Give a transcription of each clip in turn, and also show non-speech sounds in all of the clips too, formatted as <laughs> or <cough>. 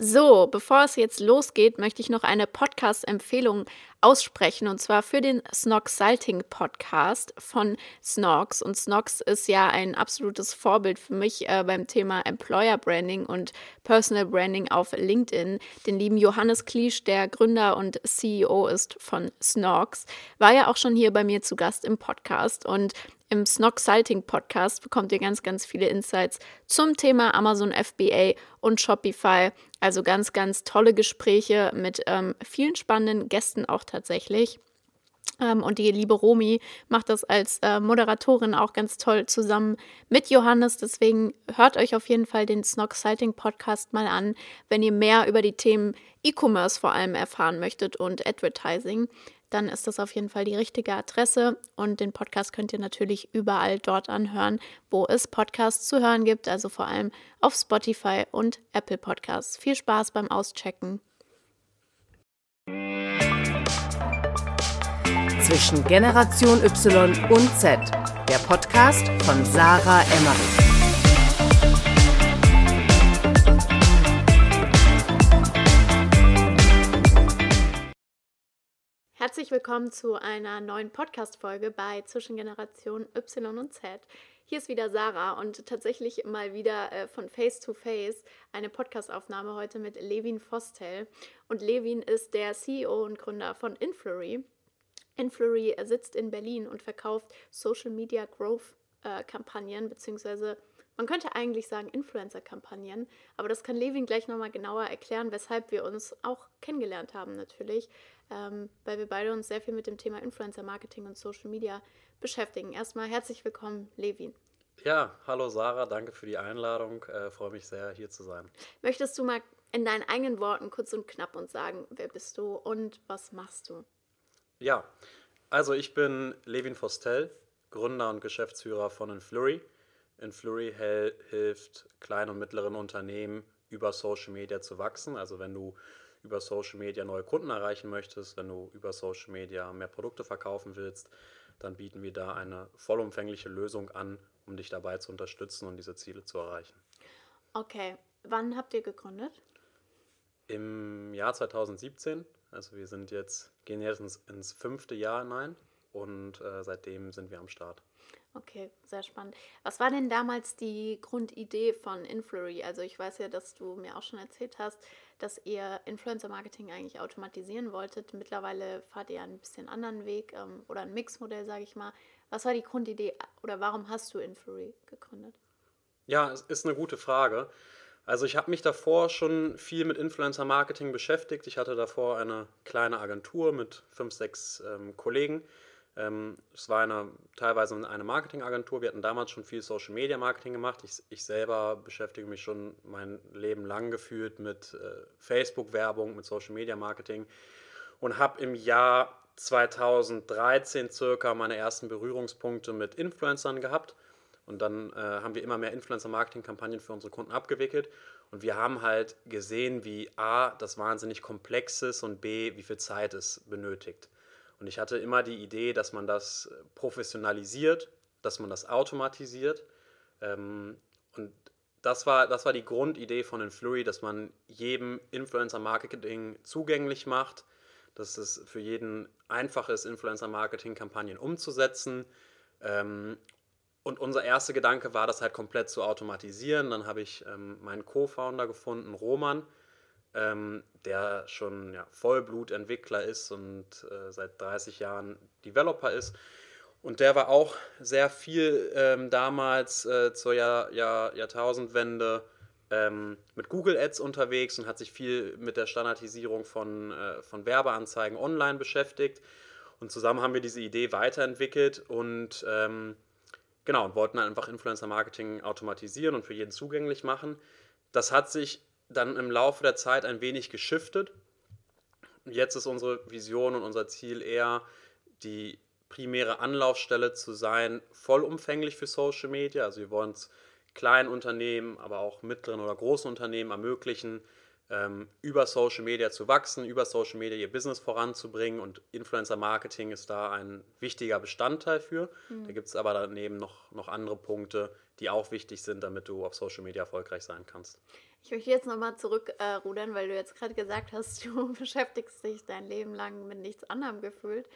So, bevor es jetzt losgeht, möchte ich noch eine Podcast-Empfehlung aussprechen und zwar für den Snox Salting Podcast von Snox. Und Snox ist ja ein absolutes Vorbild für mich äh, beim Thema Employer Branding und Personal Branding auf LinkedIn. Den lieben Johannes Kliesch, der Gründer und CEO ist von Snox, war ja auch schon hier bei mir zu Gast im Podcast und im Snog Salting Podcast bekommt ihr ganz, ganz viele Insights zum Thema Amazon FBA und Shopify. Also ganz, ganz tolle Gespräche mit ähm, vielen spannenden Gästen auch tatsächlich. Ähm, und die liebe Romi macht das als äh, Moderatorin auch ganz toll zusammen mit Johannes. Deswegen hört euch auf jeden Fall den Snog Sighting Podcast mal an, wenn ihr mehr über die Themen E-Commerce vor allem erfahren möchtet und Advertising dann ist das auf jeden Fall die richtige Adresse. Und den Podcast könnt ihr natürlich überall dort anhören, wo es Podcasts zu hören gibt, also vor allem auf Spotify und Apple Podcasts. Viel Spaß beim Auschecken. Zwischen Generation Y und Z, der Podcast von Sarah Emmerich. Herzlich willkommen zu einer neuen Podcast-Folge bei Zwischen Generation Y und Z. Hier ist wieder Sarah und tatsächlich mal wieder äh, von Face to Face eine Podcast-Aufnahme heute mit Levin Fostel. Und Levin ist der CEO und Gründer von Influry. Influry sitzt in Berlin und verkauft Social Media Growth äh, Kampagnen, beziehungsweise man könnte eigentlich sagen Influencer-Kampagnen, aber das kann Levin gleich nochmal genauer erklären, weshalb wir uns auch kennengelernt haben natürlich ähm, weil wir beide uns sehr viel mit dem Thema Influencer-Marketing und Social Media beschäftigen. Erstmal herzlich willkommen, Levin. Ja, hallo Sarah, danke für die Einladung. Äh, Freue mich sehr, hier zu sein. Möchtest du mal in deinen eigenen Worten kurz und knapp uns sagen, wer bist du und was machst du? Ja, also ich bin Levin Fostel, Gründer und Geschäftsführer von Influrry. Influrry hilft kleinen und mittleren Unternehmen über Social Media zu wachsen. Also wenn du über Social Media neue Kunden erreichen möchtest, wenn du über Social Media mehr Produkte verkaufen willst, dann bieten wir da eine vollumfängliche Lösung an, um dich dabei zu unterstützen und diese Ziele zu erreichen. Okay, wann habt ihr gegründet? Im Jahr 2017. Also wir sind jetzt, gehen jetzt ins, ins fünfte Jahr hinein und äh, seitdem sind wir am Start. Okay, sehr spannend. Was war denn damals die Grundidee von Influry? Also ich weiß ja, dass du mir auch schon erzählt hast, dass ihr Influencer-Marketing eigentlich automatisieren wolltet. Mittlerweile fahrt ihr einen bisschen anderen Weg ähm, oder ein Mixmodell, sage ich mal. Was war die Grundidee oder warum hast du Influry gegründet? Ja, es ist eine gute Frage. Also ich habe mich davor schon viel mit Influencer-Marketing beschäftigt. Ich hatte davor eine kleine Agentur mit fünf, sechs ähm, Kollegen ähm, es war eine, teilweise eine Marketingagentur. Wir hatten damals schon viel Social Media Marketing gemacht. Ich, ich selber beschäftige mich schon mein Leben lang gefühlt mit äh, Facebook-Werbung, mit Social Media Marketing und habe im Jahr 2013 circa meine ersten Berührungspunkte mit Influencern gehabt. Und dann äh, haben wir immer mehr Influencer-Marketing-Kampagnen für unsere Kunden abgewickelt. Und wir haben halt gesehen, wie A, das wahnsinnig komplex ist und B, wie viel Zeit es benötigt. Und ich hatte immer die Idee, dass man das professionalisiert, dass man das automatisiert. Ähm, und das war, das war die Grundidee von Influri, dass man jedem Influencer-Marketing zugänglich macht, dass es für jeden einfach ist, Influencer-Marketing-Kampagnen umzusetzen. Ähm, und unser erster Gedanke war, das halt komplett zu automatisieren. Dann habe ich ähm, meinen Co-Founder gefunden, Roman, ähm, der schon ja, Vollblutentwickler ist und äh, seit 30 Jahren Developer ist. Und der war auch sehr viel ähm, damals äh, zur Jahr, Jahr, Jahrtausendwende ähm, mit Google Ads unterwegs und hat sich viel mit der Standardisierung von, äh, von Werbeanzeigen online beschäftigt. Und zusammen haben wir diese Idee weiterentwickelt und ähm, genau, und wollten einfach Influencer-Marketing automatisieren und für jeden zugänglich machen. Das hat sich dann im Laufe der Zeit ein wenig geschiftet. Jetzt ist unsere Vision und unser Ziel eher, die primäre Anlaufstelle zu sein, vollumfänglich für Social Media. Also wir wollen es kleinen Unternehmen, aber auch mittleren oder großen Unternehmen ermöglichen, ähm, über Social Media zu wachsen, über Social Media ihr Business voranzubringen und Influencer Marketing ist da ein wichtiger Bestandteil für. Mhm. Da gibt es aber daneben noch, noch andere Punkte, die auch wichtig sind, damit du auf Social Media erfolgreich sein kannst. Ich möchte jetzt nochmal zurückrudern, äh, weil du jetzt gerade gesagt hast, <laughs> du beschäftigst dich dein Leben lang mit nichts anderem gefühlt.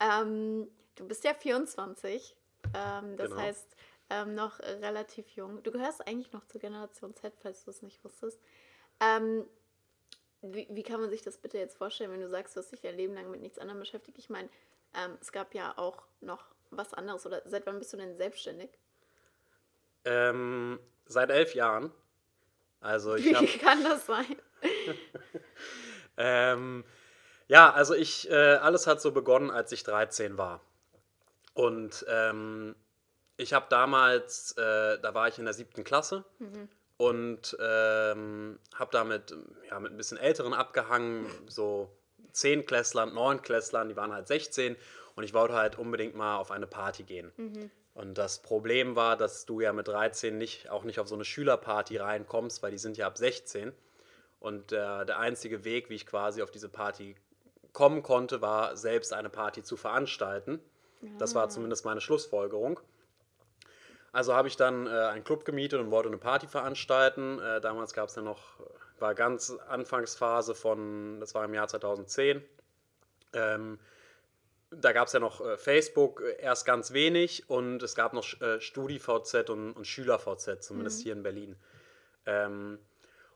Ähm, du bist ja 24, ähm, das genau. heißt ähm, noch relativ jung. Du gehörst eigentlich noch zur Generation Z, falls du es nicht wusstest. Ähm, wie, wie, kann man sich das bitte jetzt vorstellen, wenn du sagst, du hast dich dein Leben lang mit nichts anderem beschäftigt? Ich meine, ähm, es gab ja auch noch was anderes. Oder seit wann bist du denn selbstständig? Ähm, seit elf Jahren. Also ich Wie hab, <laughs> kann das sein? <laughs> ähm, ja, also ich, äh, alles hat so begonnen, als ich 13 war. Und ähm, ich habe damals, äh, da war ich in der siebten Klasse mhm. Und ähm, habe damit ja, mit ein bisschen Älteren abgehangen, so Zehnklässlern, Neunklässlern, die waren halt 16 und ich wollte halt unbedingt mal auf eine Party gehen. Mhm. Und das Problem war, dass du ja mit 13 nicht, auch nicht auf so eine Schülerparty reinkommst, weil die sind ja ab 16. Und äh, der einzige Weg, wie ich quasi auf diese Party kommen konnte, war selbst eine Party zu veranstalten. Ja. Das war ah. zumindest meine Schlussfolgerung. Also habe ich dann äh, einen Club gemietet und wollte eine Party veranstalten. Äh, damals gab es ja noch, war ganz Anfangsphase von, das war im Jahr 2010. Ähm, da gab es ja noch äh, Facebook äh, erst ganz wenig und es gab noch äh, StudiVZ und, und SchülerVZ, zumindest mhm. hier in Berlin. Ähm,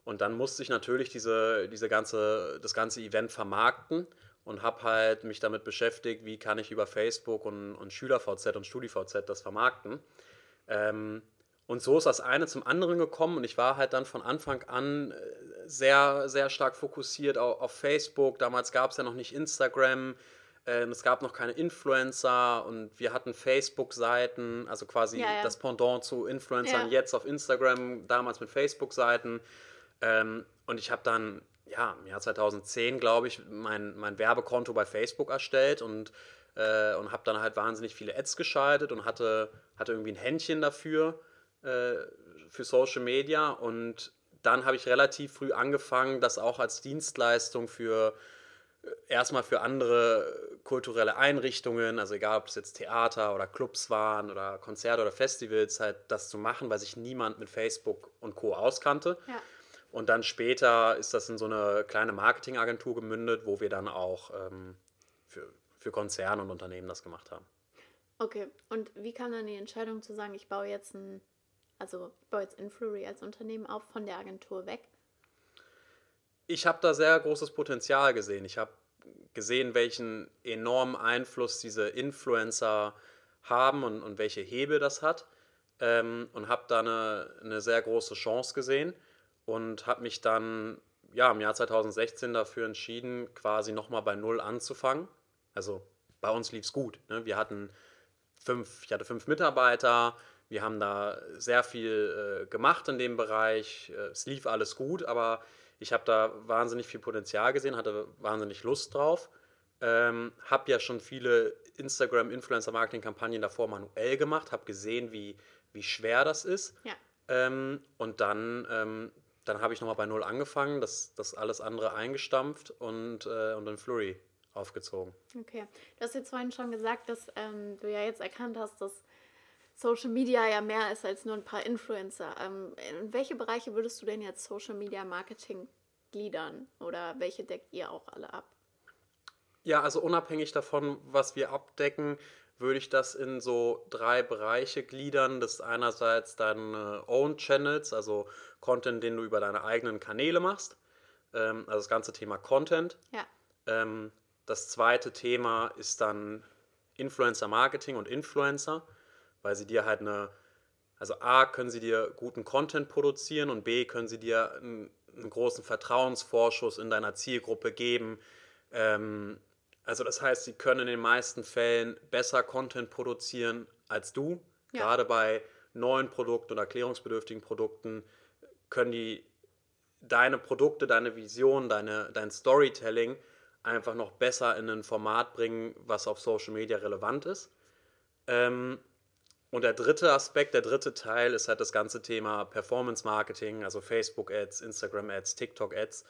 und dann musste ich natürlich diese, diese ganze, das ganze Event vermarkten und habe halt mich damit beschäftigt, wie kann ich über Facebook und, und SchülerVZ und StudiVZ das vermarkten. Ähm, und so ist das eine zum anderen gekommen und ich war halt dann von Anfang an äh, sehr, sehr stark fokussiert auf, auf Facebook. Damals gab es ja noch nicht Instagram. Ähm, es gab noch keine Influencer und wir hatten Facebook-Seiten, also quasi ja, ja. das Pendant zu Influencern ja. jetzt auf Instagram, damals mit Facebook-Seiten. Ähm, und ich habe dann, ja, im Jahr 2010, glaube ich, mein, mein Werbekonto bei Facebook erstellt und, äh, und habe dann halt wahnsinnig viele Ads geschaltet und hatte, hatte irgendwie ein Händchen dafür, äh, für Social Media. Und dann habe ich relativ früh angefangen, das auch als Dienstleistung für erstmal für andere kulturelle Einrichtungen, also egal ob es jetzt Theater oder Clubs waren oder Konzerte oder Festivals, halt das zu machen, weil sich niemand mit Facebook und Co. auskannte. Ja. Und dann später ist das in so eine kleine Marketingagentur gemündet, wo wir dann auch ähm, für, Konzerne und Unternehmen das gemacht haben. Okay, und wie kam dann die Entscheidung zu sagen, ich baue jetzt ein, also ich baue jetzt Influry als Unternehmen auf von der Agentur weg? ich habe da sehr großes Potenzial gesehen. Ich habe gesehen, welchen enormen Einfluss diese Influencer haben und, und welche Hebel das hat. Ähm, und habe da eine, eine sehr große Chance gesehen und habe mich dann ja, im Jahr 2016 dafür entschieden, quasi nochmal bei Null anzufangen. Also bei uns lief es gut. Ne? Wir hatten fünf, ich hatte fünf Mitarbeiter, wir haben da sehr viel äh, gemacht in dem Bereich. Äh, es lief alles gut, aber ich habe da wahnsinnig viel Potenzial gesehen, hatte wahnsinnig Lust drauf. Ähm, habe ja schon viele Instagram-Influencer-Marketing-Kampagnen davor manuell gemacht, habe gesehen, wie, wie schwer das ist. Ja. Ähm, und dann, ähm, dann habe ich nochmal bei Null angefangen, das, das alles andere eingestampft und, äh, und dann Flurry aufgezogen. Okay. Du hast jetzt vorhin schon gesagt, dass ähm, du ja jetzt erkannt hast, dass Social Media ja mehr ist als nur ein paar Influencer. Ähm, in welche Bereiche würdest du denn jetzt Social Media Marketing gliedern oder welche deckt ihr auch alle ab? Ja, also unabhängig davon, was wir abdecken, würde ich das in so drei Bereiche gliedern. Das ist einerseits deine Own Channels, also Content, den du über deine eigenen Kanäle machst. Ähm, also das ganze Thema Content. Ja. Ähm, das zweite Thema ist dann Influencer Marketing und Influencer weil sie dir halt eine, also A, können sie dir guten Content produzieren und B, können sie dir einen, einen großen Vertrauensvorschuss in deiner Zielgruppe geben. Ähm, also das heißt, sie können in den meisten Fällen besser Content produzieren als du. Ja. Gerade bei neuen Produkten oder erklärungsbedürftigen Produkten können die deine Produkte, deine Vision, deine, dein Storytelling einfach noch besser in ein Format bringen, was auf Social Media relevant ist. Ähm, und der dritte Aspekt, der dritte Teil ist halt das ganze Thema Performance Marketing, also Facebook Ads, Instagram Ads, TikTok Ads.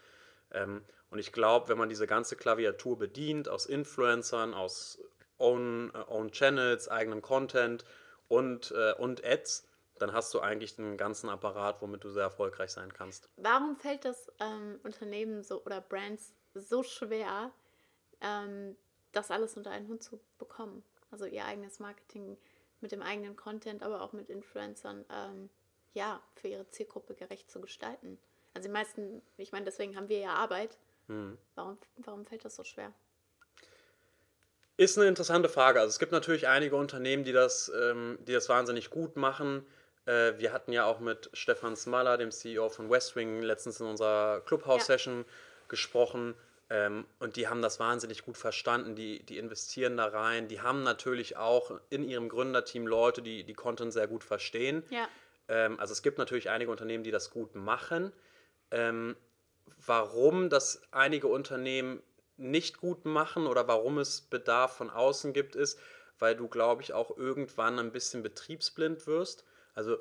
Ähm, und ich glaube, wenn man diese ganze Klaviatur bedient aus Influencern, aus Own, äh, Own Channels, eigenen Content und, äh, und Ads, dann hast du eigentlich einen ganzen Apparat, womit du sehr erfolgreich sein kannst. Warum fällt das ähm, Unternehmen so oder Brands so schwer, ähm, das alles unter einen Hut zu bekommen? Also ihr eigenes Marketing mit dem eigenen Content, aber auch mit Influencern, ähm, ja, für ihre Zielgruppe gerecht zu gestalten. Also die meisten, ich meine, deswegen haben wir ja Arbeit. Hm. Warum, warum fällt das so schwer? Ist eine interessante Frage. Also es gibt natürlich einige Unternehmen, die das, ähm, die das wahnsinnig gut machen. Äh, wir hatten ja auch mit Stefan Smaller, dem CEO von Westwing, letztens in unserer Clubhouse-Session ja. Gesprochen. Ähm, und die haben das wahnsinnig gut verstanden, die, die investieren da rein. Die haben natürlich auch in ihrem Gründerteam Leute, die die Content sehr gut verstehen. Ja. Ähm, also es gibt natürlich einige Unternehmen, die das gut machen. Ähm, warum das einige Unternehmen nicht gut machen oder warum es Bedarf von außen gibt, ist, weil du, glaube ich, auch irgendwann ein bisschen betriebsblind wirst. Also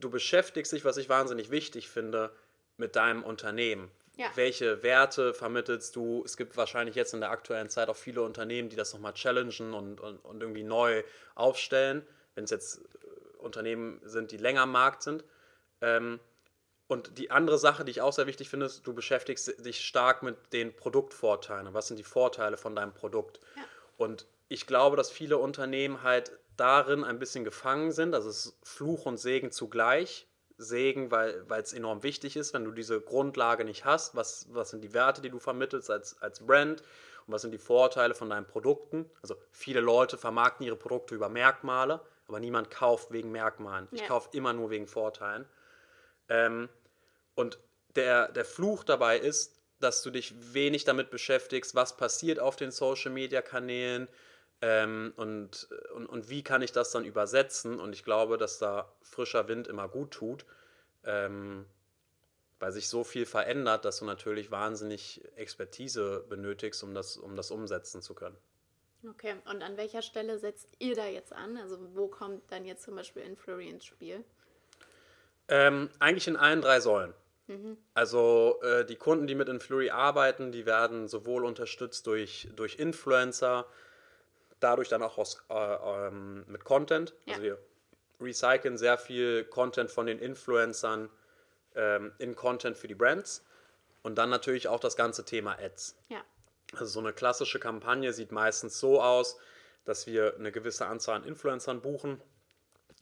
du beschäftigst dich, was ich wahnsinnig wichtig finde, mit deinem Unternehmen. Ja. Welche Werte vermittelst du? Es gibt wahrscheinlich jetzt in der aktuellen Zeit auch viele Unternehmen, die das nochmal challengen und, und, und irgendwie neu aufstellen, wenn es jetzt äh, Unternehmen sind, die länger am Markt sind. Ähm, und die andere Sache, die ich auch sehr wichtig finde, ist, du beschäftigst dich stark mit den Produktvorteilen. Was sind die Vorteile von deinem Produkt? Ja. Und ich glaube, dass viele Unternehmen halt darin ein bisschen gefangen sind. Also es ist Fluch und Segen zugleich. Segen, weil es enorm wichtig ist, wenn du diese Grundlage nicht hast. Was, was sind die Werte, die du vermittelst als, als Brand? Und was sind die Vorteile von deinen Produkten? Also viele Leute vermarkten ihre Produkte über Merkmale, aber niemand kauft wegen Merkmalen. Ich ja. kaufe immer nur wegen Vorteilen. Ähm, und der, der Fluch dabei ist, dass du dich wenig damit beschäftigst, was passiert auf den Social-Media-Kanälen, ähm, und, und, und wie kann ich das dann übersetzen? Und ich glaube, dass da frischer Wind immer gut tut, ähm, weil sich so viel verändert, dass du natürlich wahnsinnig Expertise benötigst, um das, um das umsetzen zu können. Okay, und an welcher Stelle setzt ihr da jetzt an? Also wo kommt dann jetzt zum Beispiel Influry ins Spiel? Ähm, eigentlich in allen drei Säulen. Mhm. Also äh, die Kunden, die mit Influry arbeiten, die werden sowohl unterstützt durch, durch Influencer, dadurch dann auch aus, äh, ähm, mit Content. Ja. Also wir recyceln sehr viel Content von den Influencern ähm, in Content für die Brands. Und dann natürlich auch das ganze Thema Ads. Ja. Also so eine klassische Kampagne sieht meistens so aus, dass wir eine gewisse Anzahl an Influencern buchen.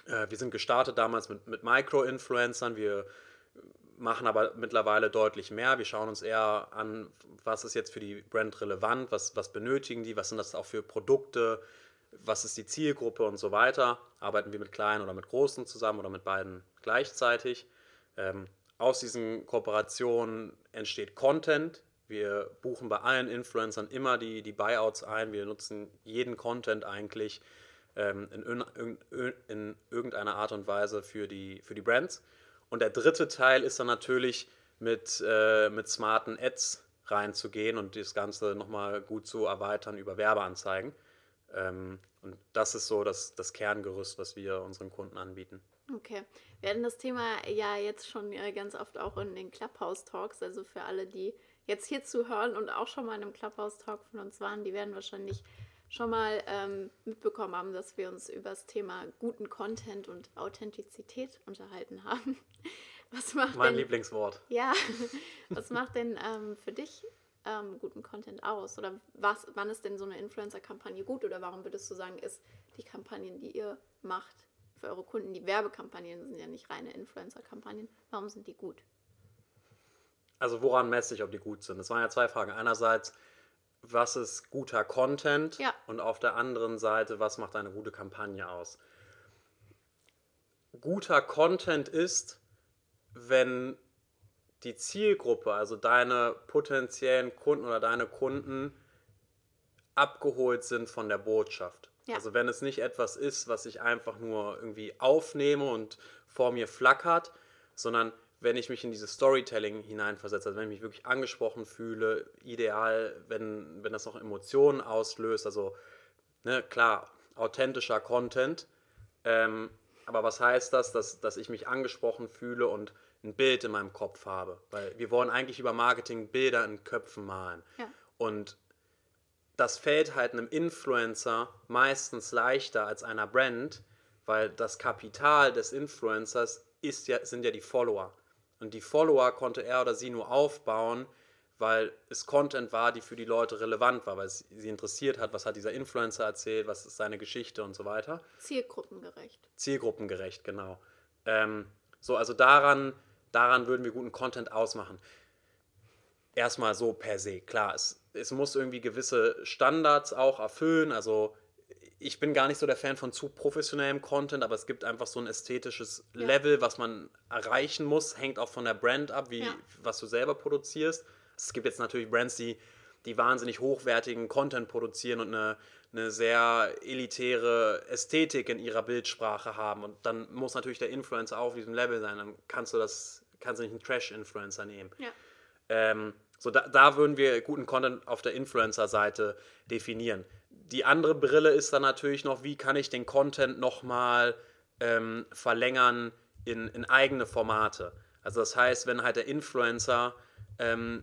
Äh, wir sind gestartet damals mit, mit Micro-Influencern. Wir machen aber mittlerweile deutlich mehr. Wir schauen uns eher an, was ist jetzt für die Brand relevant, was, was benötigen die, was sind das auch für Produkte, was ist die Zielgruppe und so weiter. Arbeiten wir mit kleinen oder mit großen zusammen oder mit beiden gleichzeitig. Ähm, aus diesen Kooperationen entsteht Content. Wir buchen bei allen Influencern immer die, die Buyouts ein. Wir nutzen jeden Content eigentlich ähm, in, in, in irgendeiner Art und Weise für die, für die Brands. Und der dritte Teil ist dann natürlich mit, äh, mit smarten Ads reinzugehen und das Ganze nochmal gut zu erweitern über Werbeanzeigen. Ähm, und das ist so das, das Kerngerüst, was wir unseren Kunden anbieten. Okay. Wir hatten das Thema ja jetzt schon äh, ganz oft auch in den Clubhouse-Talks. Also für alle, die jetzt hier zuhören und auch schon mal in einem Clubhouse-Talk von uns waren, die werden wahrscheinlich schon mal ähm, mitbekommen haben, dass wir uns über das Thema guten Content und Authentizität unterhalten haben. <laughs> Was macht mein denn, Lieblingswort. Ja, <laughs> was macht denn ähm, für dich ähm, guten Content aus? Oder was, wann ist denn so eine Influencer-Kampagne gut? Oder warum würdest du sagen, ist die Kampagnen, die ihr macht für eure Kunden, die Werbekampagnen sind ja nicht reine Influencer-Kampagnen, warum sind die gut? Also woran messe ich, ob die gut sind? Das waren ja zwei Fragen. Einerseits, was ist guter Content ja. und auf der anderen Seite, was macht eine gute Kampagne aus. Guter Content ist, wenn die Zielgruppe, also deine potenziellen Kunden oder deine Kunden, abgeholt sind von der Botschaft. Ja. Also wenn es nicht etwas ist, was ich einfach nur irgendwie aufnehme und vor mir flackert, sondern wenn ich mich in dieses Storytelling hineinversetze, also wenn ich mich wirklich angesprochen fühle, ideal, wenn, wenn das noch Emotionen auslöst, also ne, klar, authentischer Content. Ähm, aber was heißt das, dass, dass ich mich angesprochen fühle und ein Bild in meinem Kopf habe? Weil wir wollen eigentlich über Marketing Bilder in Köpfen malen. Ja. Und das fällt halt einem Influencer meistens leichter als einer Brand, weil das Kapital des Influencers ist ja, sind ja die Follower. Und die Follower konnte er oder sie nur aufbauen, weil es Content war, die für die Leute relevant war, weil es sie interessiert hat, was hat dieser Influencer erzählt, was ist seine Geschichte und so weiter. Zielgruppengerecht. Zielgruppengerecht, genau. Ähm, so, also daran, daran würden wir guten Content ausmachen. Erstmal so per se, klar, es, es muss irgendwie gewisse Standards auch erfüllen, also ich bin gar nicht so der Fan von zu professionellem Content, aber es gibt einfach so ein ästhetisches ja. Level, was man erreichen muss. Hängt auch von der Brand ab, wie ja. was du selber produzierst. Es gibt jetzt natürlich Brands, die, die wahnsinnig hochwertigen Content produzieren und eine, eine sehr elitäre Ästhetik in ihrer Bildsprache haben. Und dann muss natürlich der Influencer auch auf diesem Level sein. Dann kannst du das, kannst du nicht einen Trash-Influencer nehmen. Ja. Ähm, so da, da würden wir guten Content auf der Influencer-Seite definieren die andere Brille ist dann natürlich noch, wie kann ich den Content nochmal ähm, verlängern in, in eigene Formate. Also das heißt, wenn halt der Influencer ähm,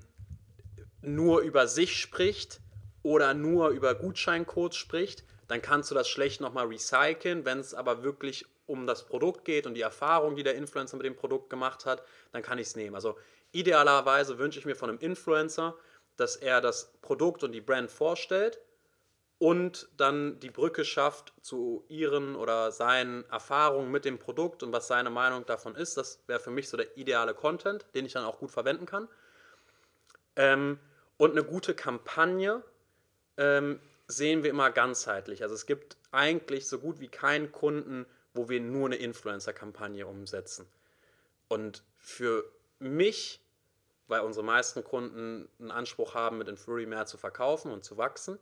nur über sich spricht oder nur über Gutscheincodes spricht, dann kannst du das schlecht nochmal recyceln. Wenn es aber wirklich um das Produkt geht und die Erfahrung, die der Influencer mit dem Produkt gemacht hat, dann kann ich es nehmen. Also idealerweise wünsche ich mir von einem Influencer, dass er das Produkt und die Brand vorstellt und dann die Brücke schafft zu ihren oder seinen Erfahrungen mit dem Produkt und was seine Meinung davon ist. Das wäre für mich so der ideale Content, den ich dann auch gut verwenden kann. Ähm, und eine gute Kampagne ähm, sehen wir immer ganzheitlich. Also es gibt eigentlich so gut wie keinen Kunden, wo wir nur eine Influencer-Kampagne umsetzen. Und für mich, weil unsere meisten Kunden einen Anspruch haben, mit Infury mehr zu verkaufen und zu wachsen,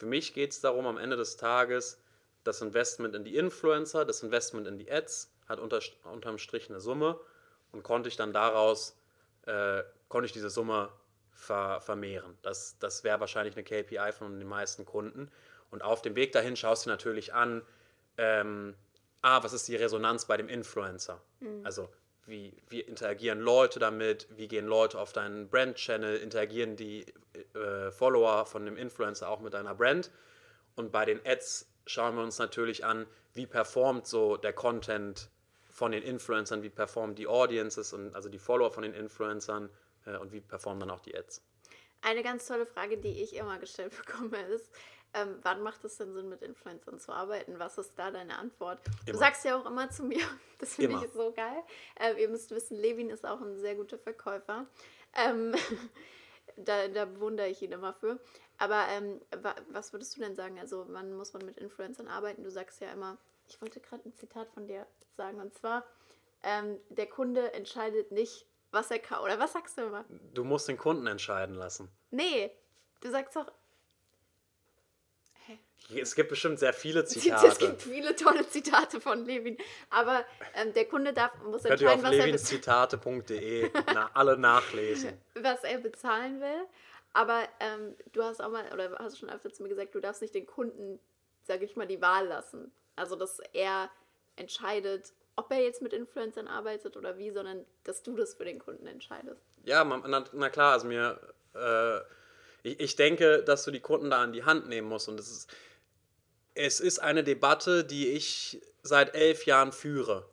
für mich geht es darum, am Ende des Tages, das Investment in die Influencer, das Investment in die Ads hat unter, unterm Strich eine Summe und konnte ich dann daraus, äh, konnte ich diese Summe ver, vermehren. Das, das wäre wahrscheinlich eine KPI von den meisten Kunden. Und auf dem Weg dahin schaust du natürlich an, ähm, ah, was ist die Resonanz bei dem Influencer? Mhm. Also wie, wie interagieren Leute damit, wie gehen Leute auf deinen Brand-Channel, interagieren die äh, Follower von dem Influencer auch mit deiner Brand. Und bei den Ads schauen wir uns natürlich an, wie performt so der Content von den Influencern, wie performen die Audiences und also die Follower von den Influencern äh, und wie performen dann auch die Ads. Eine ganz tolle Frage, die ich immer gestellt <laughs> bekomme, ist, ähm, wann macht es denn Sinn, mit Influencern zu arbeiten? Was ist da deine Antwort? Immer. Du sagst ja auch immer zu mir, <laughs> das finde ich so geil. Ähm, ihr müsst wissen, Levin ist auch ein sehr guter Verkäufer. Ähm, <laughs> da, da bewundere ich ihn immer für. Aber ähm, was würdest du denn sagen? Also, wann muss man mit Influencern arbeiten? Du sagst ja immer, ich wollte gerade ein Zitat von dir sagen, und zwar, ähm, der Kunde entscheidet nicht, was er kauft. Oder was sagst du immer? Du musst den Kunden entscheiden lassen. Nee, du sagst doch, es gibt bestimmt sehr viele Zitate. Es gibt viele tolle Zitate von Levin. Aber ähm, der Kunde darf, muss Könnt entscheiden, was levinszitate.de na, alle nachlesen. <laughs> Was er bezahlen will. Aber ähm, du hast auch mal, oder hast schon öfter zu mir gesagt, du darfst nicht den Kunden, sage ich mal, die Wahl lassen. Also, dass er entscheidet, ob er jetzt mit Influencern arbeitet oder wie, sondern dass du das für den Kunden entscheidest. Ja, na, na klar, also mir, äh, ich, ich denke, dass du die Kunden da an die Hand nehmen musst und das ist es ist eine Debatte, die ich seit elf Jahren führe.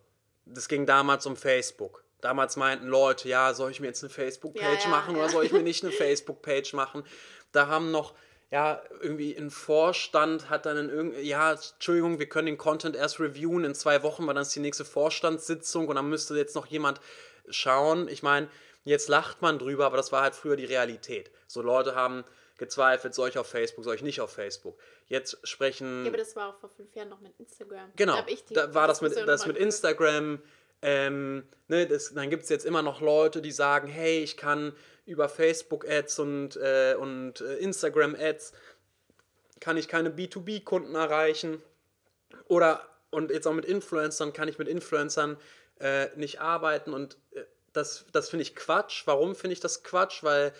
Das ging damals um Facebook. Damals meinten Leute, ja, soll ich mir jetzt eine Facebook-Page ja, ja, machen ja. oder soll ich mir <laughs> nicht eine Facebook-Page machen? Da haben noch, ja, irgendwie ein Vorstand hat dann in irgendwie, ja, Entschuldigung, wir können den Content erst reviewen in zwei Wochen, weil dann ist die nächste Vorstandssitzung und dann müsste jetzt noch jemand schauen. Ich meine, jetzt lacht man drüber, aber das war halt früher die Realität. So Leute haben gezweifelt, soll ich auf Facebook, soll ich nicht auf Facebook. Jetzt sprechen. Ja, aber das war auch vor fünf Jahren noch mit Instagram. Genau. Da, war das mit, das mit Instagram. Ähm, ne, das, dann gibt es jetzt immer noch Leute, die sagen, hey, ich kann über Facebook-Ads und, äh, und äh, Instagram-Ads kann ich keine B2B-Kunden erreichen. Oder, und jetzt auch mit Influencern, kann ich mit Influencern äh, nicht arbeiten. Und äh, das, das finde ich Quatsch. Warum finde ich das Quatsch? Weil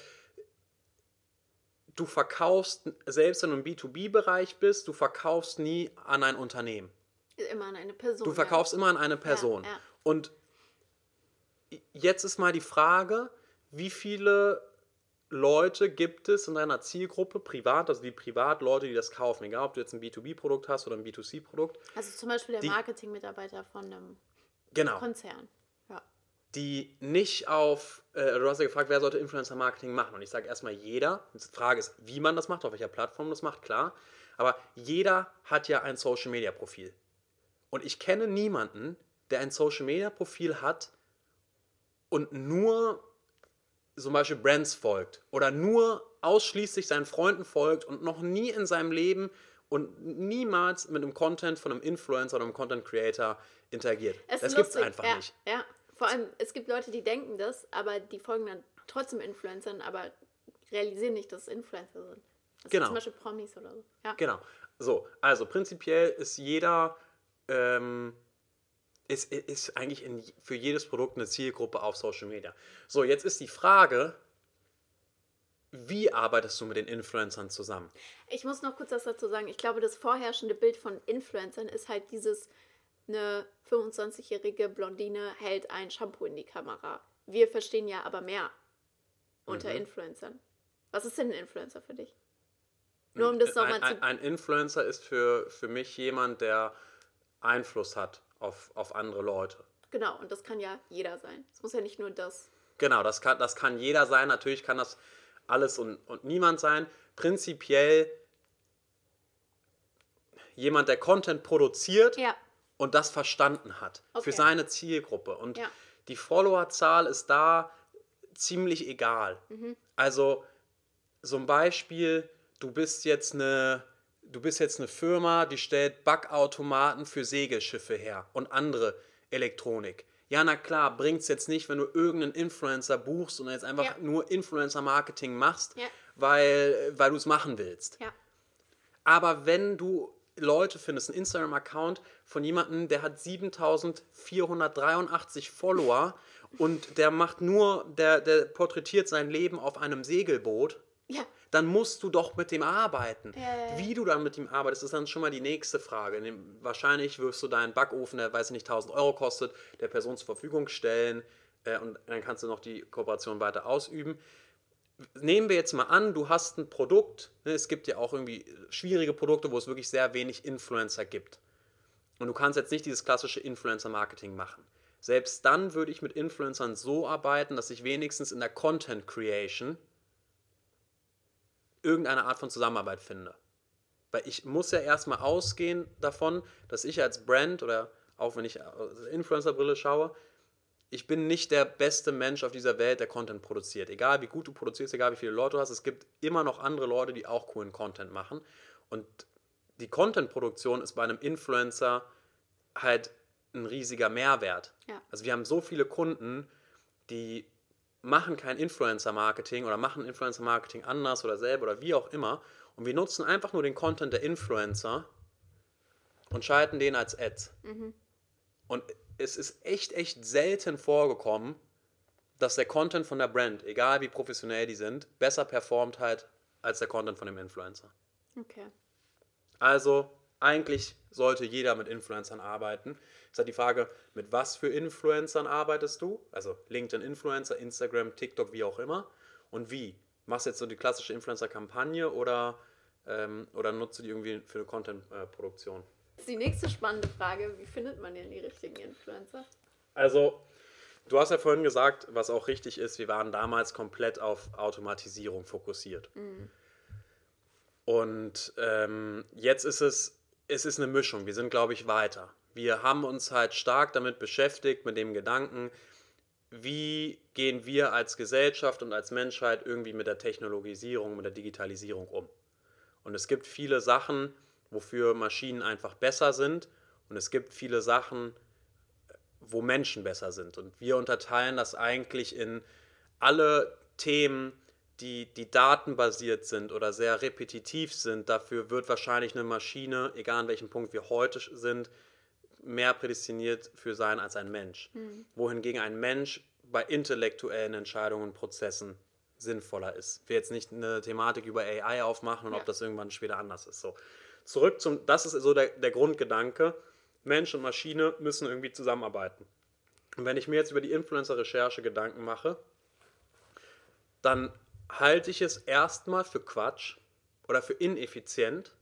du verkaufst, selbst wenn du im B2B-Bereich bist, du verkaufst nie an ein Unternehmen. Immer an eine Person. Du verkaufst ja. immer an eine Person. Ja, ja. Und jetzt ist mal die Frage, wie viele Leute gibt es in deiner Zielgruppe, privat, also die Privatleute, die das kaufen, egal ob du jetzt ein B2B-Produkt hast oder ein B2C-Produkt. Also zum Beispiel der Marketingmitarbeiter von einem Genau. Konzern. Die nicht auf, äh, du hast ja gefragt, wer sollte Influencer-Marketing machen? Und ich sage erstmal jeder. Die Frage ist, wie man das macht, auf welcher Plattform das macht, klar. Aber jeder hat ja ein Social-Media-Profil. Und ich kenne niemanden, der ein Social-Media-Profil hat und nur zum Beispiel Brands folgt oder nur ausschließlich seinen Freunden folgt und noch nie in seinem Leben und niemals mit einem Content von einem Influencer oder einem Content Creator interagiert. Es das gibt es einfach ja, nicht. Ja, vor allem, es gibt Leute, die denken das, aber die folgen dann trotzdem Influencern, aber realisieren nicht, dass es Influencer sind. Das Genau. Sind zum Beispiel Promis oder so. Ja. Genau. So, also prinzipiell ist jeder, ähm, ist, ist eigentlich in, für jedes Produkt eine Zielgruppe auf Social Media. So, jetzt ist die Frage, wie arbeitest du mit den Influencern zusammen? Ich muss noch kurz was dazu sagen. Ich glaube, das vorherrschende Bild von Influencern ist halt dieses, eine 25-jährige Blondine hält ein Shampoo in die Kamera. Wir verstehen ja aber mehr unter Mhm. Influencern. Was ist denn ein Influencer für dich? Nur um das nochmal ein, zu... ein, ein Influencer ist für, für mich jemand, der Einfluss hat auf, auf andere Leute. Genau, und das kann ja jeder sein. Es muss ja nicht nur das. Genau, das kann, das kann jeder sein. Natürlich kann das alles und, und niemand sein. Prinzipiell jemand, der Content produziert Ja, und das verstanden hat Okay. für seine Zielgruppe. Und Ja. die Followerzahl ist da ziemlich egal. Mhm. Also so ein Beispiel, du bist jetzt eine, du bist jetzt eine Firma, die stellt Backautomaten für Segelschiffe her und andere Elektronik. Ja, na klar, bringt es jetzt nicht, wenn du irgendeinen Influencer buchst und jetzt einfach Ja. nur Influencer-Marketing machst, Ja. weil, weil du es machen willst. ja. Aber wenn du Leute findest, einen Instagram-Account von jemandem, der hat 7483 Follower und der macht nur, der, der porträtiert sein Leben auf einem Segelboot, Ja, dann musst du doch mit dem arbeiten. Ja. Wie du dann mit ihm arbeitest, ist dann schon mal die nächste Frage. Dem- Wahrscheinlich wirst du deinen Backofen, der weiß ich nicht 1000 Euro kostet, der Person zur Verfügung stellen äh, und dann kannst du noch die Kooperation weiter ausüben. Nehmen wir jetzt mal an, du hast ein Produkt, ne, es gibt ja auch irgendwie schwierige Produkte, wo es wirklich sehr wenig Influencer gibt. Und du kannst jetzt nicht dieses klassische Influencer-Marketing machen. Selbst dann würde ich mit Influencern so arbeiten, dass ich wenigstens in der Content Creation irgendeine Art von Zusammenarbeit finde. Weil ich muss ja erstmal ausgehen davon, dass ich als Brand oder auch wenn ich der Influencer-Brille schaue, ich bin nicht der beste Mensch auf dieser Welt, der Content produziert. Egal wie gut du produzierst, egal wie viele Leute du hast, es gibt immer noch andere Leute, die auch coolen Content machen. Und die Content-Produktion ist bei einem Influencer halt ein riesiger Mehrwert. Ja. Also wir haben so viele Kunden, die machen kein Influencer-Marketing oder machen Influencer-Marketing anders oder selber oder wie auch immer. Und wir nutzen einfach nur den Content der Influencer und schalten den als Ads. Und es ist echt, echt selten vorgekommen, dass der Content von der Brand, egal wie professionell die sind, besser performt halt als der Content von dem Influencer. okay. Also eigentlich sollte jeder mit Influencern arbeiten. Ist halt die Frage, mit was für Influencern arbeitest du? Also LinkedIn-Influencer, Instagram, TikTok, wie auch immer. Und wie? Machst du jetzt so die klassische Influencer-Kampagne oder, ähm, oder nutzt du die irgendwie für eine Content-Produktion? Jetzt die nächste spannende Frage: Wie findet man denn die richtigen Influencer? Also, du hast ja vorhin gesagt, was auch richtig ist, wir waren damals komplett auf Automatisierung fokussiert. Und ähm, jetzt ist es, es ist eine Mischung. Wir sind, glaube ich, weiter. Wir haben uns halt stark damit beschäftigt, mit dem Gedanken, wie gehen wir als Gesellschaft und als Menschheit irgendwie mit der Technologisierung, mit der Digitalisierung um. Und es gibt viele Sachen, wofür Maschinen einfach besser sind. Und es gibt viele Sachen, wo Menschen besser sind. Und wir unterteilen das eigentlich in alle Themen, die, die datenbasiert sind oder sehr repetitiv sind. Dafür wird wahrscheinlich eine Maschine, egal an welchem Punkt wir heute sind, mehr prädestiniert für sein als ein Mensch. Wohingegen ein Mensch bei intellektuellen Entscheidungen und Prozessen sinnvoller ist. Ich will jetzt nicht eine Thematik über AI aufmachen und Ja. ob das irgendwann später anders ist. So. Zurück zum, das ist so der, der Grundgedanke. Mensch und Maschine müssen irgendwie zusammenarbeiten. Und wenn ich mir jetzt über die Influencer-Recherche Gedanken mache, dann halte ich es erstmal für Quatsch oder für ineffizient,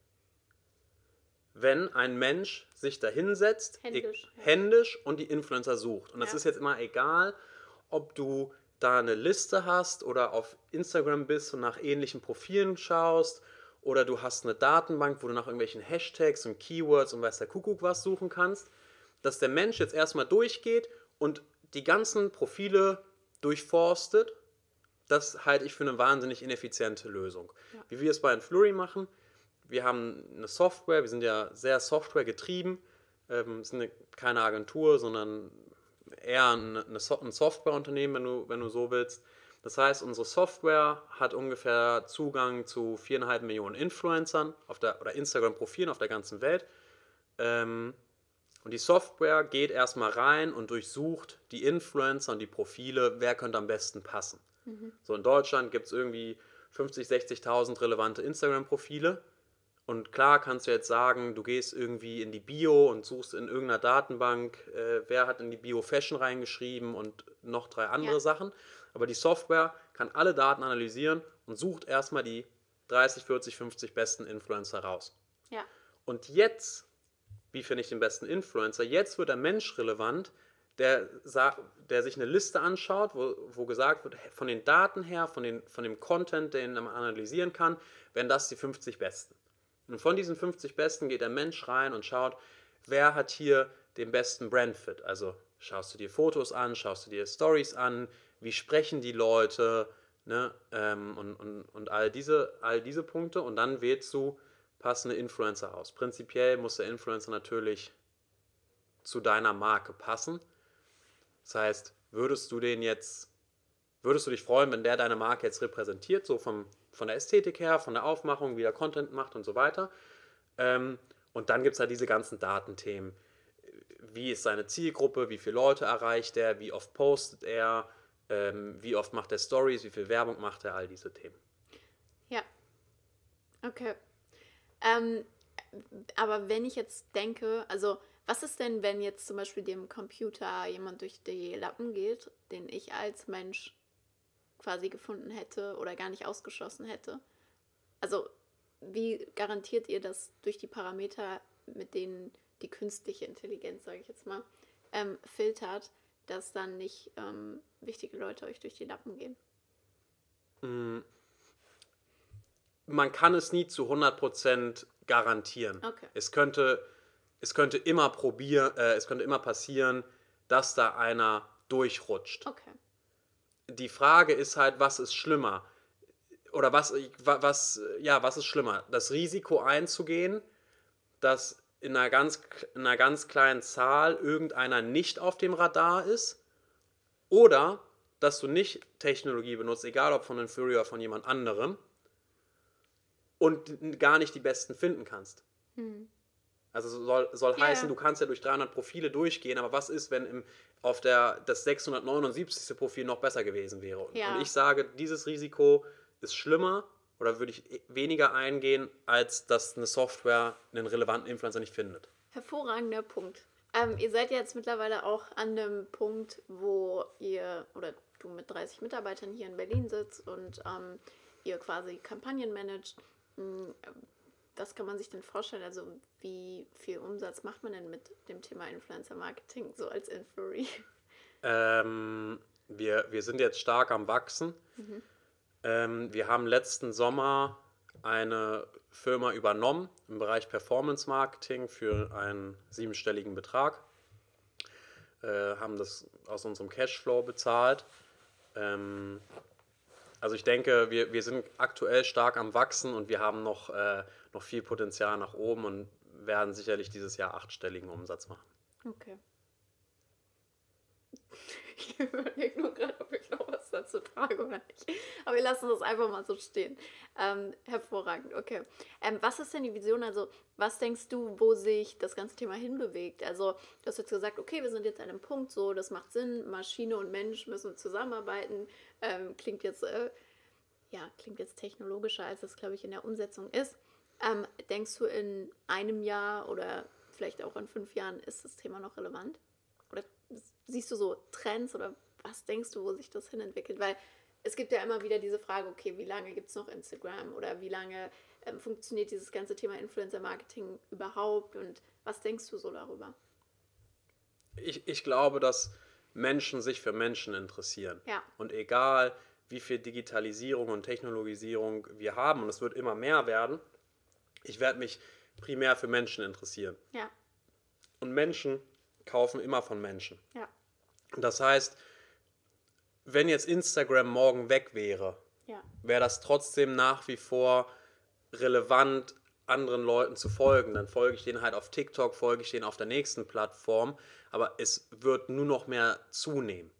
wenn ein Mensch sich da hinsetzt, Händisch, händisch und die Influencer sucht. Und das Ja. ist jetzt immer egal, ob du da eine Liste hast oder auf Instagram bist und nach ähnlichen Profilen schaust oder du hast eine Datenbank, wo du nach irgendwelchen Hashtags und Keywords und weiß der Kuckuck was suchen kannst, dass der Mensch jetzt erstmal durchgeht und die ganzen Profile durchforstet, das halte ich für eine wahnsinnig ineffiziente Lösung. Wie wir es bei Influri machen, wir haben eine Software, wir sind ja sehr Software getrieben, ähm, sind eine, keine Agentur, sondern eher ein, ein Softwareunternehmen, wenn du, wenn du so willst. Das heißt, unsere Software hat ungefähr Zugang zu viereinhalb Millionen Influencern auf der, oder Instagram-Profilen auf der ganzen Welt. Ähm, und die Software geht erstmal rein und durchsucht die Influencer und die Profile, wer könnte am besten passen. So in Deutschland gibt es irgendwie 50, 60.000 relevante Instagram-Profile. Und klar kannst du jetzt sagen, du gehst irgendwie in die Bio und suchst in irgendeiner Datenbank, äh, wer hat in die Bio Fashion reingeschrieben und noch drei andere Ja. Sachen. Aber die Software kann alle Daten analysieren und sucht erstmal die 30, 40, 50 besten Influencer raus. Ja. Und jetzt, wie finde ich den besten Influencer? Jetzt wird der Mensch relevant, der, der sich eine Liste anschaut, wo, wo gesagt wird, von den Daten her, von, den, von dem Content, den man analysieren kann, wären das die 50 Besten. Und von diesen 50 Besten geht der Mensch rein und schaut, wer hat hier den besten Brandfit. Also schaust du dir Fotos an, schaust du dir Stories an, wie sprechen die Leute ne? ähm, und, und, und all, diese, all diese Punkte. Und dann wählst du passende Influencer aus. Prinzipiell muss der Influencer natürlich zu deiner Marke passen. Das heißt, würdest du den jetzt, würdest du dich freuen, wenn der deine Marke jetzt repräsentiert, so vom, von der Ästhetik her, von der Aufmachung, wie er Content macht und so weiter. Ähm, und dann gibt es halt diese ganzen Datenthemen. Wie ist seine Zielgruppe, wie viele Leute erreicht er, wie oft postet er, ähm, wie oft macht er Stories, wie viel Werbung macht er, all diese Themen. Ja. Okay. Ähm, aber wenn ich jetzt denke, also was ist denn, wenn jetzt zum Beispiel dem Computer jemand durch die Lappen geht, den ich als Mensch quasi gefunden hätte oder gar nicht ausgeschlossen hätte? Also wie garantiert ihr das durch die Parameter, mit denen die künstliche Intelligenz, sage ich jetzt mal, ähm, filtert, dass dann nicht ähm, wichtige Leute euch durch die Lappen gehen? man kann es nie zu 100% garantieren. Okay. Es könnte, es könnte immer probieren, äh, es könnte immer passieren, dass da einer durchrutscht. Okay. Die Frage ist halt, was ist schlimmer? Oder was, wa- was, ja, was ist schlimmer? Das Risiko einzugehen, dass in einer ganz, in einer ganz kleinen Zahl irgendeiner nicht auf dem Radar ist oder dass du nicht Technologie benutzt, egal ob von Inferior oder von jemand anderem, und gar nicht die besten finden kannst. Also soll, soll Ja, heißen, du kannst ja durch 300 Profile durchgehen, aber was ist, wenn im, auf der, das 679. Profil noch besser gewesen wäre? Und, Ja. und ich sage, dieses Risiko ist schlimmer oder würde ich e- weniger eingehen, als dass eine Software einen relevanten Influencer nicht findet. Hervorragender Punkt. Ähm, ihr seid jetzt mittlerweile auch an dem Punkt, wo ihr oder du mit 30 Mitarbeitern hier in Berlin sitzt und ähm, ihr quasi Kampagnen managt. Mm, Was kann man sich denn vorstellen? Also wie viel Umsatz macht man denn mit dem Thema Influencer Marketing so als Influencer? Ähm, wir, wir sind jetzt stark am Wachsen. Ähm, wir haben letzten Sommer eine Firma übernommen im Bereich Performance Marketing für einen siebenstelligen Betrag. Äh, haben das aus unserem Cashflow bezahlt. Ähm, also ich denke, wir, wir sind aktuell stark am Wachsen und wir haben noch, äh, noch viel Potenzial nach oben und werden sicherlich dieses Jahr achtstelligen Umsatz machen. Okay. <laughs> Ich überlege nur gerade, ob ich noch was dazu frage oder nicht. Aber wir lassen das einfach mal so stehen. Ähm, hervorragend, okay. Ähm, was ist denn die Vision? Also, was denkst du, wo sich das ganze Thema hinbewegt? Also, du hast jetzt gesagt, okay, wir sind jetzt an einem Punkt, so, das macht Sinn, Maschine und Mensch müssen zusammenarbeiten. Ähm, klingt jetzt, äh, ja, klingt jetzt technologischer, als es, glaube ich, in der Umsetzung ist. Ähm, denkst du, in einem Jahr oder vielleicht auch in fünf Jahren ist das Thema noch relevant? Oder siehst du so Trends oder was denkst du, wo sich das hinentwickelt? Weil es gibt ja immer wieder diese Frage, okay, wie lange gibt es noch Instagram oder wie lange ähm, funktioniert dieses ganze Thema Influencer-Marketing überhaupt und was denkst du so darüber? Ich, ich glaube, dass Menschen sich für Menschen interessieren. Ja. Und egal, wie viel Digitalisierung und Technologisierung wir haben, und es wird immer mehr werden, ich werde mich primär für Menschen interessieren. Ja. Und Menschen kaufen immer von Menschen. Ja. Das heißt, wenn jetzt Instagram morgen weg wäre, Ja. wäre das trotzdem nach wie vor relevant, anderen Leuten zu folgen. Dann folge ich denen halt auf TikTok, folge ich denen auf der nächsten Plattform, aber es wird nur noch mehr zunehmen.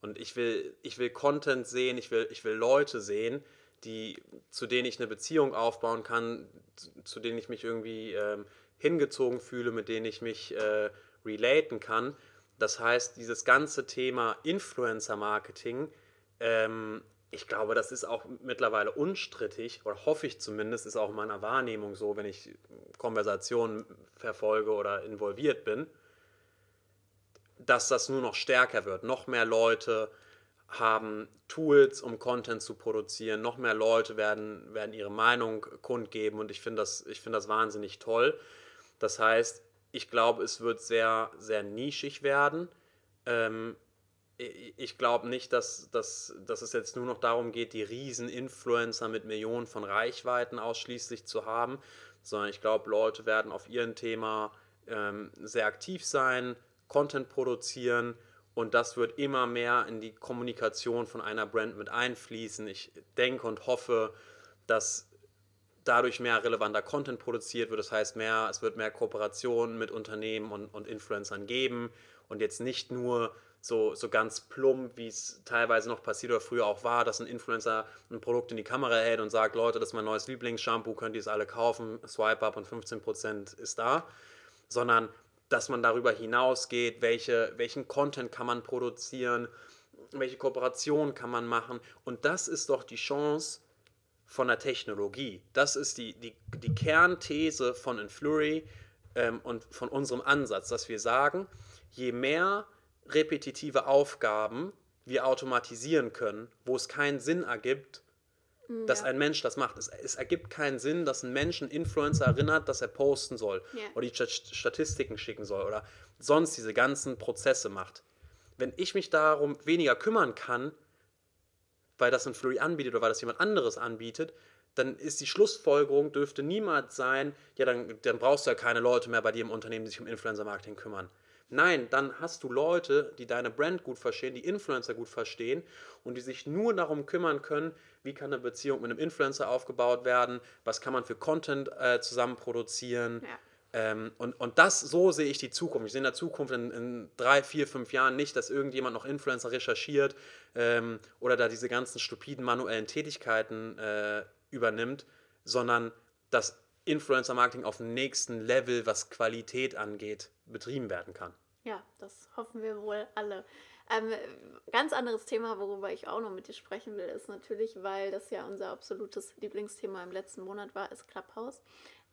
Und ich will, ich will Content sehen, ich will, ich will Leute sehen, die, zu denen ich eine Beziehung aufbauen kann, zu, zu denen ich mich irgendwie ähm, hingezogen fühle, mit denen ich mich äh, relaten kann. Das heißt, dieses ganze Thema Influencer-Marketing, ähm, ich glaube, das ist auch mittlerweile unstrittig, oder hoffe ich zumindest, ist auch in meiner Wahrnehmung so, wenn ich Konversationen verfolge oder involviert bin, dass das nur noch stärker wird. Noch mehr Leute haben Tools, um Content zu produzieren. Noch mehr Leute werden, werden ihre Meinung kundgeben und ich finde das, find das wahnsinnig toll. Das heißt, ich glaube, es wird sehr, sehr nischig werden. Ähm, ich glaube nicht, dass, dass, dass es jetzt nur noch darum geht, die Riesen-Influencer mit Millionen von Reichweiten ausschließlich zu haben, sondern ich glaube, Leute werden auf ihrem Thema ähm, sehr aktiv sein, Content produzieren und das wird immer mehr in die Kommunikation von einer Brand mit einfließen. Ich denke und hoffe, dass dadurch mehr relevanter Content produziert wird. Das heißt, mehr, es wird mehr Kooperationen mit Unternehmen und, und Influencern geben und jetzt nicht nur so, so ganz plump, wie es teilweise noch passiert oder früher auch war, dass ein Influencer ein Produkt in die Kamera hält und sagt, Leute, das ist mein neues Lieblingsshampoo, könnt ihr es alle kaufen, Swipe up und 15% ist da, sondern dass man darüber hinausgeht, welche, welchen Content kann man produzieren, welche Kooperation kann man machen. Und das ist doch die Chance von der Technologie. Das ist die, die, die Kernthese von Influry ähm, und von unserem Ansatz, dass wir sagen, je mehr repetitive Aufgaben wir automatisieren können, wo es keinen Sinn ergibt, dass Ja. ein Mensch das macht. Es, es ergibt keinen Sinn, dass ein Mensch einen Influencer erinnert, dass er posten soll Ja. oder die St- Statistiken schicken soll oder sonst diese ganzen Prozesse macht. Wenn ich mich darum weniger kümmern kann, weil das ein Flurry anbietet oder weil das jemand anderes anbietet, dann ist die Schlussfolgerung, dürfte niemals sein, ja, dann, dann brauchst du ja keine Leute mehr bei dir im Unternehmen, die sich um Influencer-Marketing kümmern. Nein, dann hast du Leute, die deine Brand gut verstehen, die Influencer gut verstehen und die sich nur darum kümmern können, wie kann eine Beziehung mit einem Influencer aufgebaut werden, was kann man für Content äh, zusammen produzieren. Ja. Ähm, und, und das, so sehe ich die Zukunft. Ich sehe in der Zukunft in, in drei, vier, fünf Jahren nicht, dass irgendjemand noch Influencer recherchiert ähm, oder da diese ganzen stupiden manuellen Tätigkeiten äh, übernimmt, sondern dass Influencer-Marketing auf dem nächsten Level, was Qualität angeht, betrieben werden kann. Ja, das hoffen wir wohl alle. Ähm, ganz anderes Thema, worüber ich auch noch mit dir sprechen will, ist natürlich, weil das ja unser absolutes Lieblingsthema im letzten Monat war, ist Clubhouse.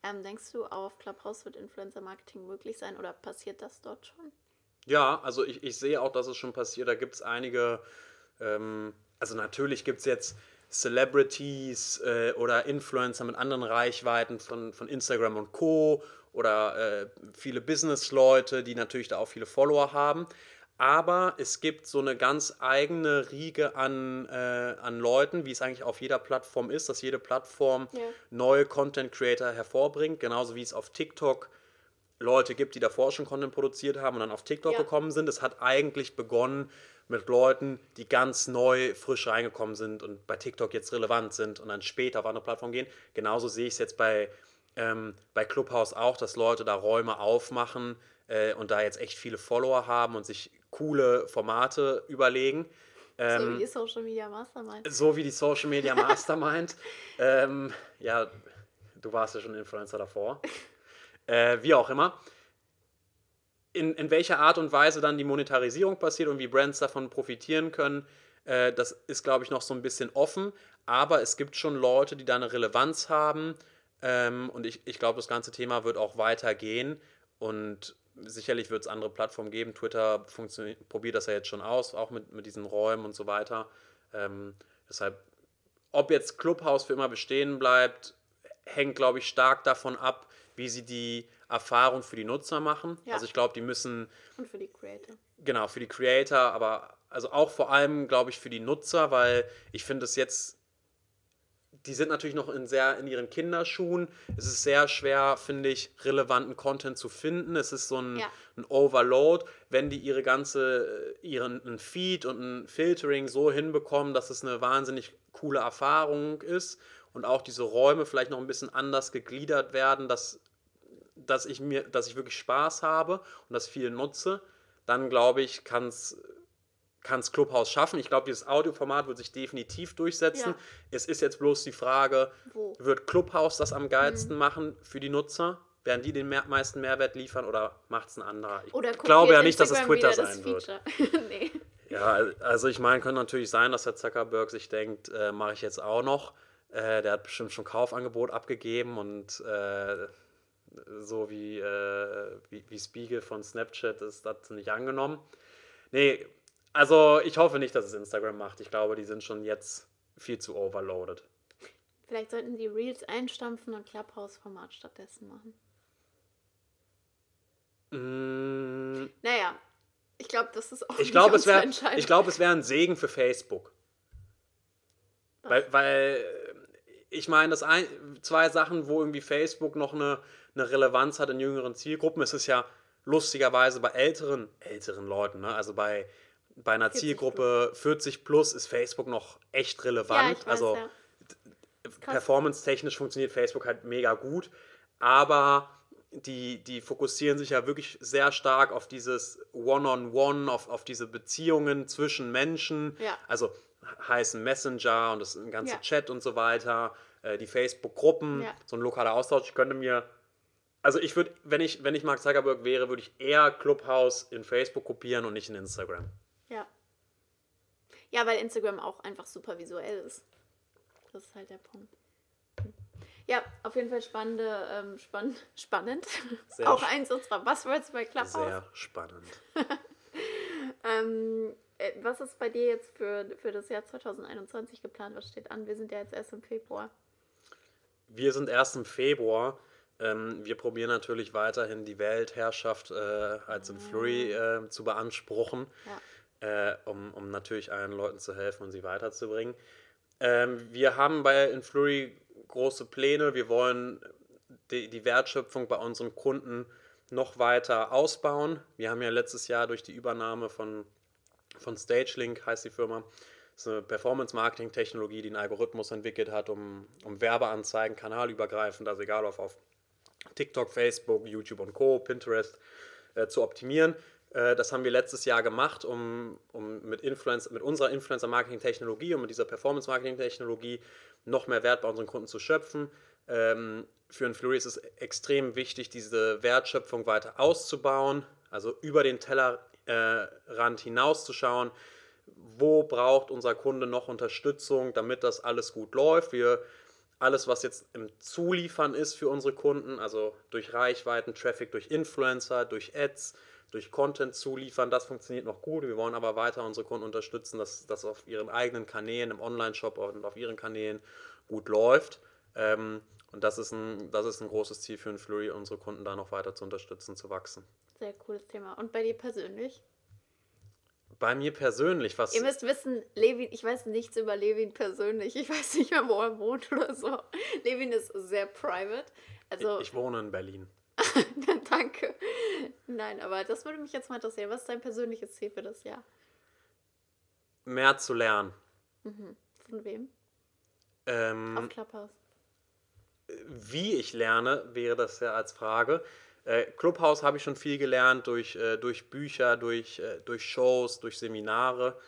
Ähm, denkst du, auf Clubhouse wird Influencer-Marketing möglich sein oder passiert das dort schon? Ja, also ich, ich sehe auch, dass es schon passiert. Da gibt es einige, ähm, also natürlich gibt es jetzt Celebrities äh, oder Influencer mit anderen Reichweiten von, von Instagram und Co. oder äh, viele Businessleute, die natürlich da auch viele Follower haben. Aber es gibt so eine ganz eigene Riege an, äh, an Leuten, wie es eigentlich auf jeder Plattform ist, dass jede Plattform Ja. neue Content Creator hervorbringt, genauso wie es auf TikTok Leute gibt, die davor schon Content produziert haben und dann auf TikTok Ja. gekommen sind. Es hat eigentlich begonnen mit Leuten, die ganz neu, frisch reingekommen sind und bei TikTok jetzt relevant sind und dann später auf andere Plattformen gehen. Genauso sehe ich es jetzt bei, ähm, bei Clubhouse auch, dass Leute da Räume aufmachen äh, und da jetzt echt viele Follower haben und sich coole Formate überlegen. so Ähm, wie die Social Media Mastermind. so wie die Social Media Mastermind. <laughs> ähm, ja, du warst ja schon Influencer davor. Äh, wie auch immer. In, in welcher Art und Weise dann die Monetarisierung passiert und wie Brands davon profitieren können, äh, das ist, glaube ich, noch so ein bisschen offen. Aber es gibt schon Leute, die da eine Relevanz haben. Ähm, und ich, ich glaube, das ganze Thema wird auch weitergehen. Und sicherlich wird es andere Plattformen geben. Twitter probiert das ja jetzt schon aus, auch mit, mit diesen Räumen und so weiter. Ähm, Deshalb, ob jetzt Clubhouse für immer bestehen bleibt, hängt, glaube ich, stark davon ab, wie sie die Erfahrung für die Nutzer machen. Ja. Also ich glaube, die müssen Und für die Creator. Genau, für die Creator, aber also auch vor allem, glaube ich, für die Nutzer, weil ich finde es jetzt, die sind natürlich noch in sehr in ihren Kinderschuhen. Es ist sehr schwer, finde ich, relevanten Content zu finden. Es ist so ein, Ja. ein Overload, wenn die ihre ganze, ihren Feed und ein Filtering so hinbekommen, dass es eine wahnsinnig coole Erfahrung ist und auch diese Räume vielleicht noch ein bisschen anders gegliedert werden, dass dass ich mir, dass ich wirklich Spaß habe und das viel nutze, dann glaube ich, kann es Clubhouse schaffen. Ich glaube, dieses Audioformat wird sich definitiv durchsetzen. Ja. Es ist jetzt bloß die Frage, Wo? wird Clubhouse das am geilsten Mhm. machen für die Nutzer? Werden die den mehr, meisten Mehrwert liefern oder macht es ein anderer? Ich glaube ja nicht, dass es Twitter sein wird. <laughs> Nee. Ja, also ich meine, könnte natürlich sein, dass der Zuckerberg sich denkt, äh, mache ich jetzt auch noch. Äh, der hat bestimmt schon Kaufangebot abgegeben und äh, so wie, äh, wie, wie Spiegel von Snapchat ist das nicht angenommen. Nee, also ich hoffe nicht, dass es Instagram macht. Ich glaube, die sind schon jetzt viel zu overloaded. Vielleicht sollten die Reels einstampfen und Clubhouse-Format stattdessen machen. Mm, Naja, ich glaube, das ist auch ich glaube, es Entscheidung. ich glaube, es wäre ein Segen für Facebook. Weil, weil äh, ich meine, das ein, zwei Sachen, wo irgendwie Facebook noch eine, eine Relevanz hat in jüngeren Zielgruppen. Es ist ja lustigerweise bei älteren, älteren Leuten, ne? also bei, bei einer 40 Zielgruppe 40 plus ist Facebook noch echt relevant. ja, weiß, also ja. performance-technisch funktioniert Facebook halt mega gut, aber die, die fokussieren sich ja wirklich sehr stark auf dieses One-on-One, auf, auf diese Beziehungen zwischen Menschen. Ja. Also heißen Messenger und das ganze. Chat und so weiter, äh, die Facebook-Gruppen, so ein lokaler Austausch. Ich könnte mir, also ich würde, wenn ich, wenn ich Mark Zuckerberg wäre, würde ich eher Clubhouse in Facebook kopieren und nicht in Instagram. Ja. Ja, weil Instagram auch einfach super visuell ist. Das ist halt der Punkt. Ja, auf jeden Fall spannende, ähm, spann <laughs> spannend. Sehr auch eins unserer Buzzwords bei Clubhouse. Sehr spannend. <laughs> Ähm, äh, was ist bei dir jetzt für, für das Jahr 2021 geplant? Was steht an? Wir sind ja jetzt erst im Februar. Wir sind erst im Februar. Ähm, wir probieren natürlich weiterhin die Weltherrschaft äh, als in Flurry äh, zu beanspruchen, Ja. Äh, um, um natürlich allen Leuten zu helfen und sie weiterzubringen. Ähm, wir haben bei Influrry große Pläne. Wir wollen die, die Wertschöpfung bei unseren Kunden noch weiter ausbauen. Wir haben ja letztes Jahr durch die Übernahme von, von StageLink, heißt die Firma, das ist eine Performance-Marketing-Technologie, die einen Algorithmus entwickelt hat, um, um Werbeanzeigen kanalübergreifend, also egal ob auf TikTok, Facebook, YouTube und Co., Pinterest, äh, zu optimieren. Äh, das haben wir letztes Jahr gemacht, um, um mit, Influencer, mit unserer Influencer-Marketing-Technologie und mit dieser Performance-Marketing-Technologie noch mehr Wert bei unseren Kunden zu schöpfen. Ähm, für Influri ist es extrem wichtig, diese Wertschöpfung weiter auszubauen, also über den Tellerrand äh, hinauszuschauen. Wo braucht unser Kunde noch Unterstützung, damit das alles gut läuft? Wir alles, was jetzt im Zuliefern ist für unsere Kunden, also durch Reichweiten, Traffic, durch Influencer, durch Ads, durch Content zuliefern, das funktioniert noch gut. Wir wollen aber weiter unsere Kunden unterstützen, dass das auf ihren eigenen Kanälen, im Online-Shop und auf ihren Kanälen gut läuft. Ähm, und das ist, ein, das ist ein großes Ziel für Flurry, unsere Kunden da noch weiter zu unterstützen, zu wachsen. Sehr cooles Thema. Und bei dir persönlich? Bei mir persönlich, was. Ihr müsst wissen, Levin, ich weiß nichts über Levin persönlich. Ich weiß nicht mehr, wo er wohnt oder so. Levin ist sehr private. Also, ich wohne in Berlin. <laughs> danke. Nein, aber das würde mich jetzt mal interessieren. Was ist dein persönliches Ziel für das Jahr? Mehr zu lernen. Von wem? Ähm, Auf Clubhouse. wie ich lerne, wäre das ja als Frage. Äh, Clubhouse habe ich schon viel gelernt durch, äh, durch Bücher, durch, äh, durch Shows, durch Seminare.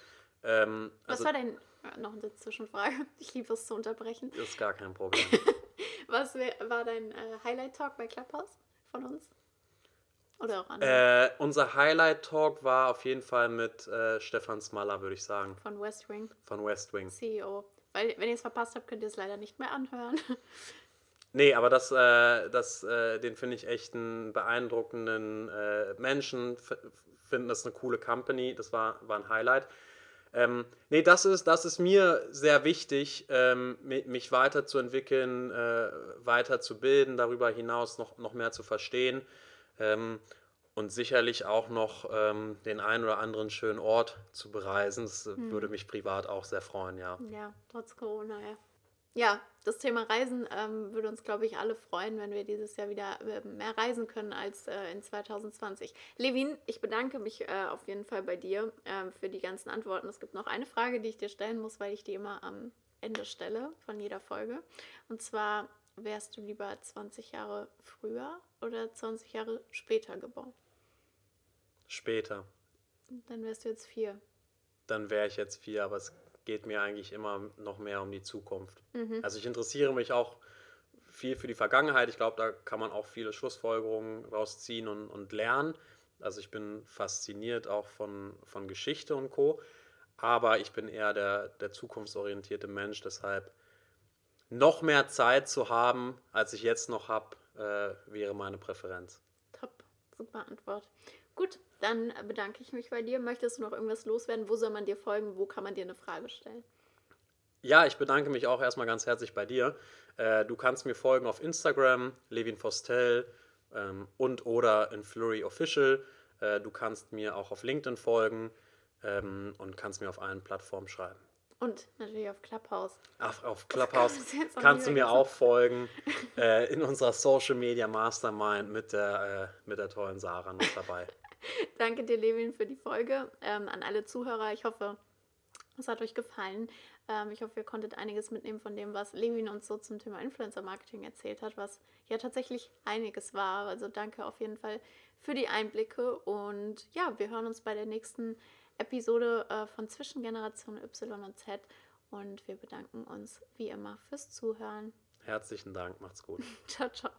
Ähm, Was also war dein. äh, Noch eine Zwischenfrage. <laughs> Ich liebe es zu unterbrechen. ist gar kein Problem. <laughs> Was war dein äh, Highlight-Talk bei Clubhouse von uns? Oder auch andere? äh, unser Highlight-Talk war auf jeden Fall mit äh, Stefan Smaller, würde ich sagen, von West Wing, von West Wing. CEO. Weil, wenn ihr es verpasst habt, könnt ihr es leider nicht mehr anhören. <laughs> Nee, aber das, äh, das, äh, den finde ich echt einen beeindruckenden äh, Menschen, finden das eine coole Company, das war, war ein Highlight. Ähm, nee, das ist, das ist mir sehr wichtig, ähm, mich weiterzuentwickeln, äh, weiterzubilden, darüber hinaus noch, noch mehr zu verstehen ähm, und sicherlich auch noch ähm, den einen oder anderen schönen Ort zu bereisen. Das hm. würde mich privat auch sehr freuen, ja. Ja, trotz Corona, ja. Ja, das Thema Reisen ähm, würde uns, glaube ich, alle freuen, wenn wir dieses Jahr wieder äh, mehr reisen können als äh, in 2020. Levin, ich bedanke mich äh, auf jeden Fall bei dir ähm, für die ganzen Antworten. Es gibt noch eine Frage, die ich dir stellen muss, weil ich die immer am Ende stelle von jeder Folge. Und zwar, wärst du lieber 20 Jahre früher oder 20 Jahre später geboren? Später. Dann wärst du jetzt vier. Dann wäre ich jetzt vier, aber es geht mir eigentlich immer noch mehr um die Zukunft. Mhm. Also ich interessiere mich auch viel für die Vergangenheit. Ich glaube, da kann man auch viele Schlussfolgerungen rausziehen und, und lernen. Also ich bin fasziniert auch von, von Geschichte und Co. Aber ich bin eher der, der zukunftsorientierte Mensch. Deshalb noch mehr Zeit zu haben, als ich jetzt noch habe, äh, wäre meine Präferenz. Top, super Antwort. Gut, dann bedanke ich mich bei dir. Möchtest du noch irgendwas loswerden? Wo soll man dir folgen? Wo kann man dir eine Frage stellen? Ja, ich bedanke mich auch erstmal ganz herzlich bei dir. Äh, du kannst mir folgen auf Instagram, Levin Fostel ähm, und oder in Flurry Official. Äh, du kannst mir auch auf LinkedIn folgen ähm, und kannst mir auf allen Plattformen schreiben. Und natürlich auf Clubhouse. Ach, auf Clubhouse kannst du mir auch folgen. äh, in unserer Social Media Mastermind mit der, äh, mit der tollen Sarah noch dabei. <laughs> <laughs> Danke dir, Levin, für die Folge. Ähm, an alle Zuhörer, ich hoffe, es hat euch gefallen. Ähm, ich hoffe, ihr konntet einiges mitnehmen von dem, was Levin uns so zum Thema Influencer Marketing erzählt hat, was ja tatsächlich einiges war. Also danke auf jeden Fall für die Einblicke und ja, wir hören uns bei der nächsten Episode äh, von Zwischengeneration Y und Z und wir bedanken uns wie immer fürs Zuhören. Herzlichen Dank, macht's gut. <laughs> ciao, ciao.